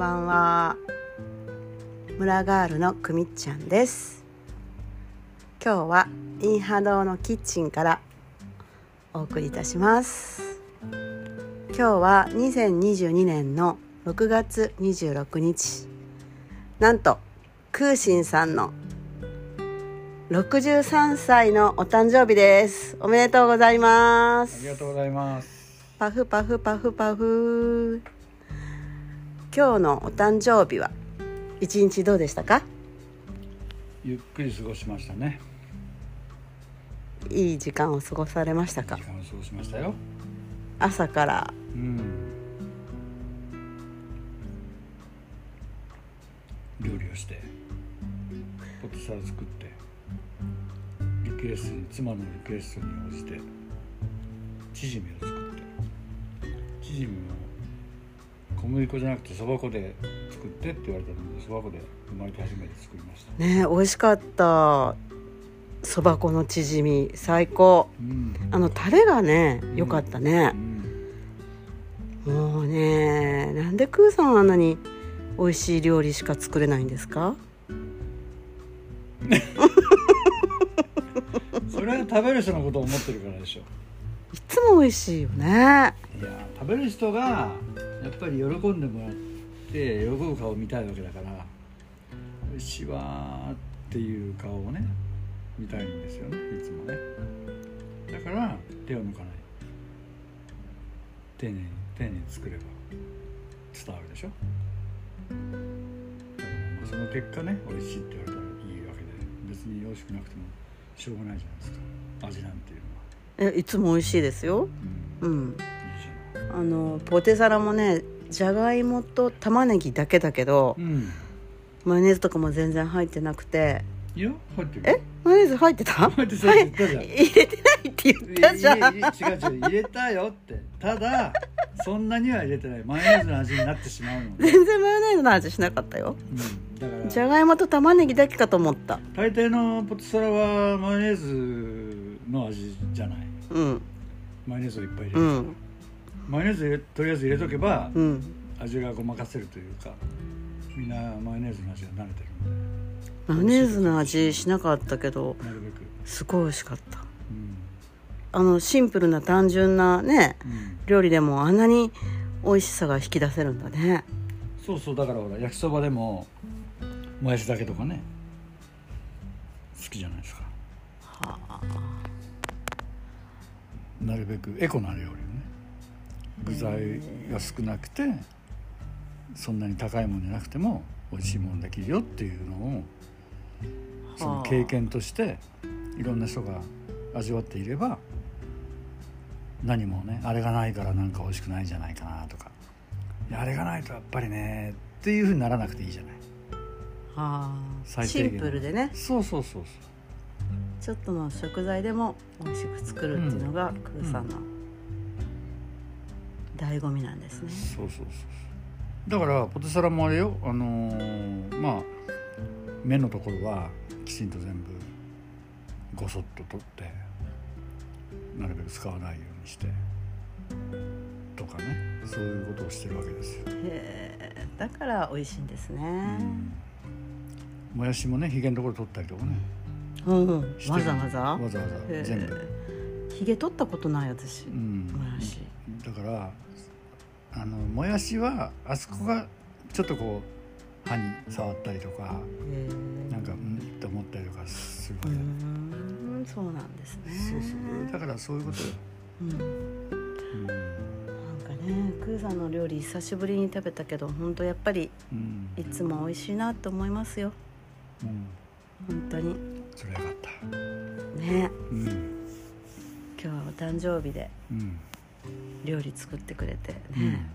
ばんは。村ガールのくみっちゃんです。今日はインハ堂のキッチンからお送りいたします。今日は2022年の6月26日なんとクーシンさんの63歳のお誕生日です。おめでとうございまあすりがとうございます。パフパフパフパフ今日のお誕生日は一日どうでしたか？ゆっくり過ごしましたね。いい時間を過ごされましたか？時間を過ごしましたよ。朝からうん。料理をして、ポテサラ作って、リクエストに妻のリクエストに応じてチヂミを作って、チヂミも小麦粉じゃなくてそば粉で作ってって言われたので、そば粉で生まれて初めて作りました。ね美味しかったそば粉のチヂミ最高うん。あのタレがね良かったねう、ん。もうねなんでクーさんはあんなに美味しい料理しか作れないんですか？それは食べる人のことを思ってるからでしょいつも美味しいよね。いや食べる人がやっぱり喜んでもらって喜ぶ顔を見たいわけだから美味しいわっていう顔をね見たいんですよねいつもね。だから手を抜かない。丁寧に丁寧に作れば伝わるでしょ。だからまあその結果ね美味しいって言われたらいいわけで別に美味しくなくてもしょうがないじゃないですか。味なんていうのえいつも美味しいですよ。うん。あのポテサラもねじゃがいもと玉ねぎだけだけどうん。マヨネーズとかも全然入ってなくて。いや入ってるえマヨネーズ入ってた？入ってたって言ったじゃん。入れてないって言ったじゃん。違う違う。入れたよって。ただそんなには入れてない。マヨネーズの味になってしまうの。で、全然マヨネーズの味しなかったよ。うん、だからじゃがいもと玉ねぎだけかと思った。大抵のポテサラはマヨネーズの味じゃないうん。マヨネーズをいっぱい入れる、うん。マヨネーズとりあえず入れとけばうん。味がごまかせるというかみんなマヨネーズの味が慣れてる。マヨネーズの味しなかったけどなるべく、すごい美味しかった。うん。あのシンプルな単純なねうん、料理でもあんなに美味しさが引き出せるんだね。そうそうだからほら焼きそばでももやしだけとかね好きじゃないですか。はあなるべくエコな料理をね具材が少なくてそんなに高いものじゃなくても美味しいものできるよっていうのをその経験としていろんな人が味わっていれば何もねあれがないからなんか美味しくないんじゃないかなとかあれがないとやっぱりねっていうふうにならなくていいじゃない。は。あシンプルでね。そうそうそうちょっとの食材でも美味しく作るっていうのがクーさんの醍醐味なんですね、そうそうそう。だからポテサラもあれよ。あのーまあ麺のところはきちんと全部ごそっと取ってなるべく使わないようにしてとかね。そういうことをしてるわけですよ、へえ。だから美味しいんですね。うん。もやしもねひげのところ取ったりとかねうん、わざわざ？わざわざ。へ全部、えひげ取ったことない私、うん。もやし。だからあのもやしはあそこがちょっとこう歯に触ったりとかへえなんかうんって思ったりとかするわうん。そうなんですね。そうそう。だからそういうことよ、うん、なんかねクーさんの料理久しぶりに食べたけど本当やっぱりうん。いつも美味しいなと思いますよ。うん、本当にそれはよかった。ね。うん。今日はお誕生日でうん。料理作ってくれてうん。ね、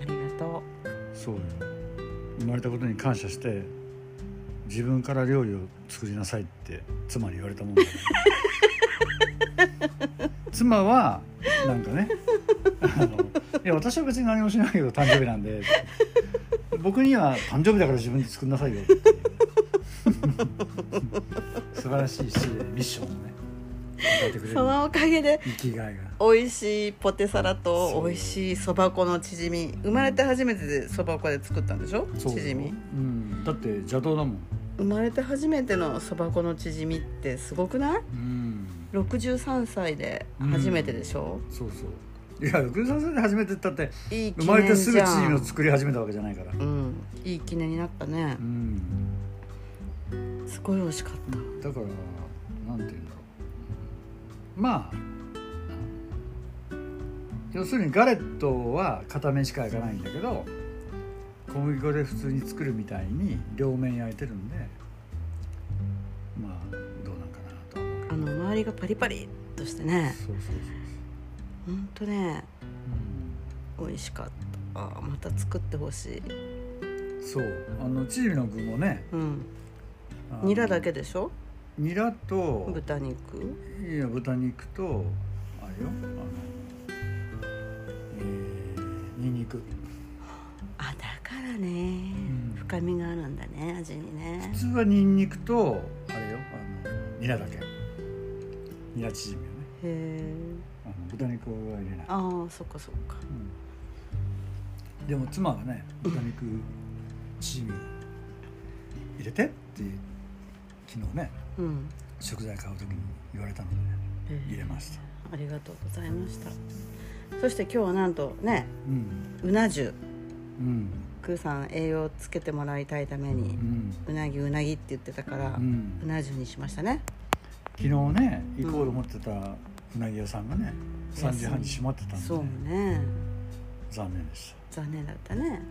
ありがとそうよ。生まれたことに感謝して自分から料理を作りなさいって妻に言われたもんだよ 妻はなんかねあのいや私は別に何もしないけど誕生日なんで僕には誕生日だから自分で作りなさいよって 素晴らしいしミッションをねそのおかげで生きがいが。美味しいポテサラと美味しいそば粉のチヂミ。生まれて初めてでそば粉で作ったんでしょ？チヂミ？うん、だって邪道だもん。生まれて初めてのそば粉のチヂミってすごくない？うん。63歳で初めてでしょ、そうそう。いや63歳で初めてったっていい記生まれてすぐチームをん作り始めたわけじゃないから。うん。いい記念になったね。うんすごい美味しかった。だからなんて言うんだろう。まあ要するにガレットは片面しか焼かないんだけど小麦粉で普通に作るみたいに両面焼いてるんでまあどうなんかなとは思うけあの周りがパリパリっとしてね。どそうそうほんとねそう、美味しかった。あーまた作ってほしい。うん、そう。あのチームの具もねうんニラだけでしょ？ニラと豚肉？いや豚肉とあれよあのえー、ニンニク。あだからね、うん。深みがあるんだね味にね。普通はニンニクとあれよあのニラだけ。ニラチヂミをね。へえ豚肉は入れない、ああそっかそっか。うん。でも妻がね豚肉チヂミ入れてって昨日ねうん。食材買う時に言われたので、ね、へえ。入れました。ありがとうございました。そして今日はなんとねうん。うな重。うん。クーさん栄養つけてもらいたいためにうん。うなぎうなぎって言ってたから、ううんな重にしましたね。昨日ね行こうと思ってたうなぎ屋さんがね3時半に閉まってたんで、ね、そうね。残念でした、残念だったね。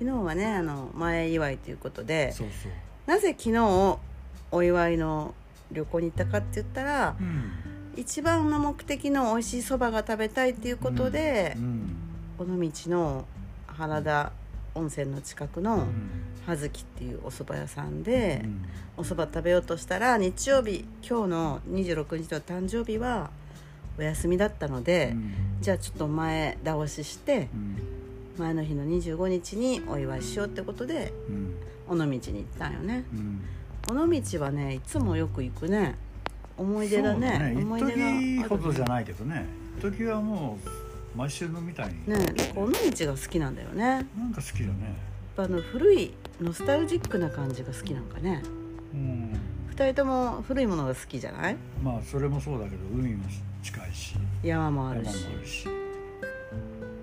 うん、昨日はねあの前祝いということでなぜ昨日お祝いの旅行に行ったかって言ったらうん。一番の目的の美味しいそばが食べたいっていうことでう、ん。尾道の原田温泉の近くのうん。葉月っていうお蕎麦屋さんでう、ん。お蕎麦食べようとしたら日曜日今日の26日の誕生日はお休みだったので、うん。じゃあちょっと前倒ししてうん。前の日の25日にお祝いしようってことでうん。尾道に行ったんよね。うん尾道はねいつもよく行くね。思い出だね。そう思い出がほどじゃないけどね。一時はもう毎週のみたいに。ねなんか尾道が好きなんだよね。なんか好きだね。ぱあの古いノスタルジックな感じが好きなんかね。うん。2人とも古いものが好きじゃない？まあそれもそうだけど海も近いし。山もあ山もるしあるし、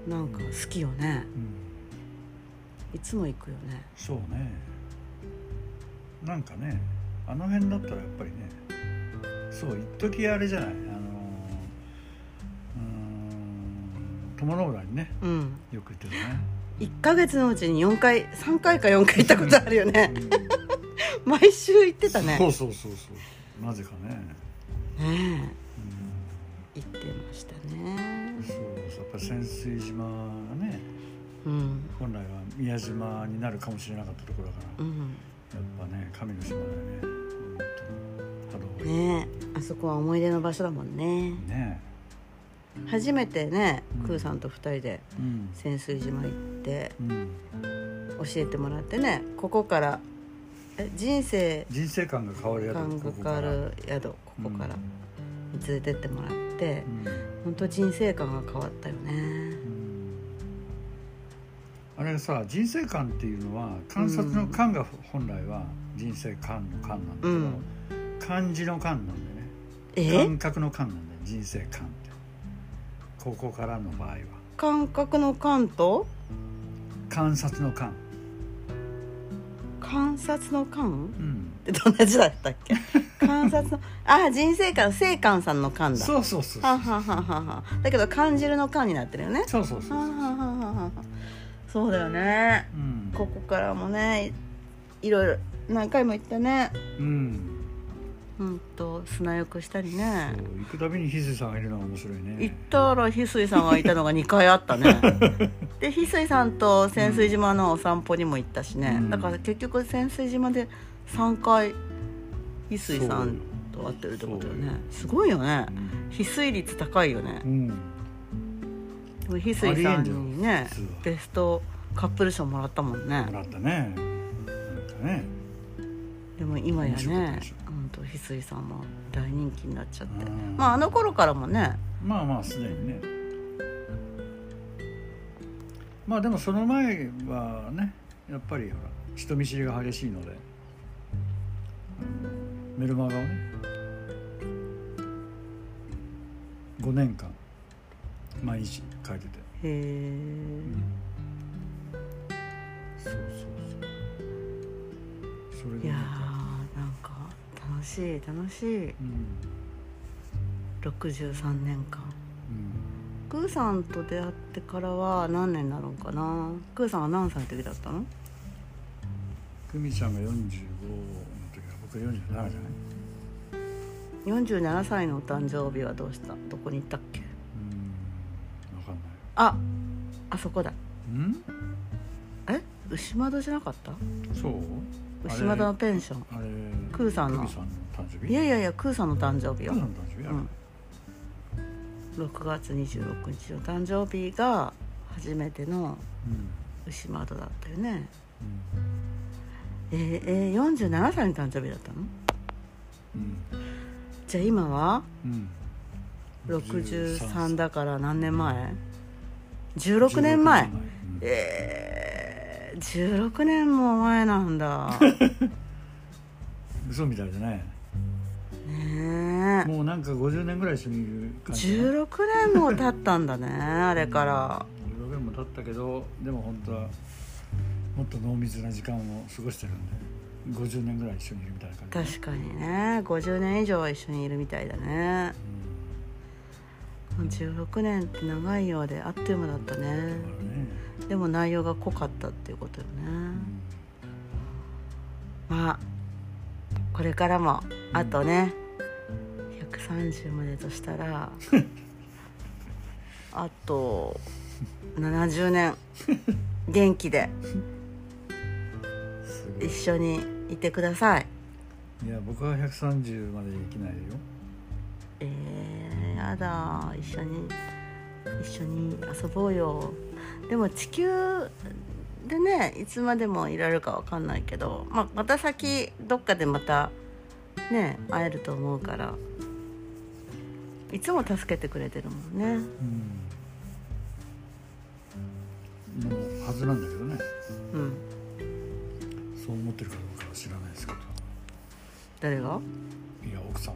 なんか好きよね。うん、いつも行くよね。そうねなんかねあの辺だったらやっぱりねそう一時あれじゃない？あのうーん友の浦にねうん。よく行ってたね、1ヶ月のうちに4回3回か4回行ったことあるよね。うん。毎週行ってたね。そうそうそうそう。なぜかね、ねうえ行ってましたね。ん、そうやっぱり潜水島がねうん。本来は宮島になるかもしれなかったところだから、うんぱね神の島だよね。本当ねえあそこは思い出の場所だもんね。ね初めてねうん。クーさんと2人でうん。潜水島行ってうん。教えてもらってねここからえ人生人生観が変わるやつ感が変わる宿ここから。に連れてってもらって本当人生観が変わったよね。うんあれさ人生観っていうのは観察の観が本来は人生観の観なんだけど、うん。漢字の観なんでね。え？感覚の観なんだよ人生観って。ここからの場合は。感覚の感と？観察の観。観察の観？うん。ってどんな字だったっけ？観察のあ人生観生観さんの観だ。そうそうそうそうははははは。だけど感じるの観になってるよね。そうそうそうそうはははそうだよね。うん。ここからもねいいろいろ何回も行ったね。うん。うんと砂浴したりね。行くたびに翡翠さんがいるのが面白いね。行ったら翡翠さんがいたのが2回あったね。で翡翠さんと潜水島のお散歩にも行ったしね、うん。だから結局潜水島で3回翡翠さんと会ってるってことよね。すごいよね。うん。翡翠率高いよね。うん翡翠さんにねベストカップル賞もらったもんね。もらったね。なんかね。でも今やね本と翡翠さんも大人気になっちゃって。うん。まああの頃からもね。まあまあすでにね。まあでもその前はねやっぱりほら人見知りが激しいので。うんメルマガをね。5年間毎日書いてて、へえそうそうそう。それでいやーなんか楽しい楽しい。うん。63年間。うん。クーさんと出会ってからは何年になるのかな？クーさんは何歳の時だったの？久美ちゃんが45の時は僕は47じゃない？47歳のお誕生日はどうした？どこに行ったっけ？ああそこだ。うん？え？牛窓じゃなかった？そう？牛窓のペンション。あれ？クーさんの？いやいやいやクーさんの誕生日よ。クーさんの誕生日あれうん。6月26日の誕生日が初めてのうん。牛窓だったよね。うん。えー、えー、47歳の誕生日だったの？うん。じゃあ今はうん。63だから何年前？16年前。うん。えー、16年も前なんだ。嘘みたいじゃないねえ。もうなんか50年ぐらい一緒にいる感じ16年も経ったんだねあれから。16年も経ったけどでも本当はもっと濃密な時間を過ごしてるんで。50年ぐらい一緒にいるみたいな感じ確かにね。50年以上は一緒にいるみたいだね16年って長いようであっという間だったね。ね。でも内容が濃かったっていうことよね。まあこれからもあとね130までとしたら あと70年元気で一緒にいてください。いや僕は130まで生きないよえー、やだ一緒に一緒に遊ぼうよ。でも地球でねいつまでもいられるかわかんないけど、まあ、また先どっかでまたね会えると思うからいつも助けてくれてるもんね。うん。のはずなんだけどね。うん。そう思ってるかどうかは知らないですけど。誰が？いや奥様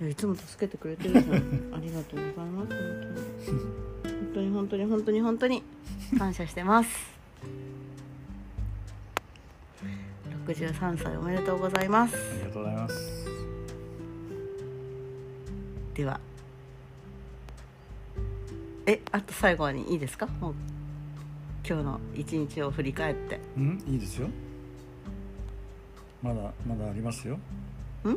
いつも助けてくれてるじゃん。ありがとうございます。本当に本当に本当に本当に。感謝してます。63歳おめでとうございます。ありがとうございます。では。えあと最後にいいですか？もう今日の一日を振り返って。うん？いいですよ。まだまだありますよ。ん？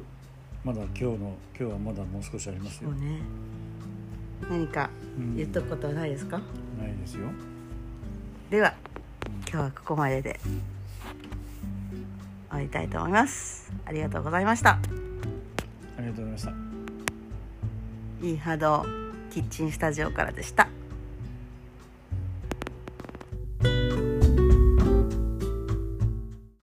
まだ今日の今日はまだもう少しありますよ。ね。何かうん。言っとくことはないですか、ないですよ。では今日はここまでで終わりたいと思います。ありがとうございました。ありがとうございました。いい波動キッチンスタジオからでした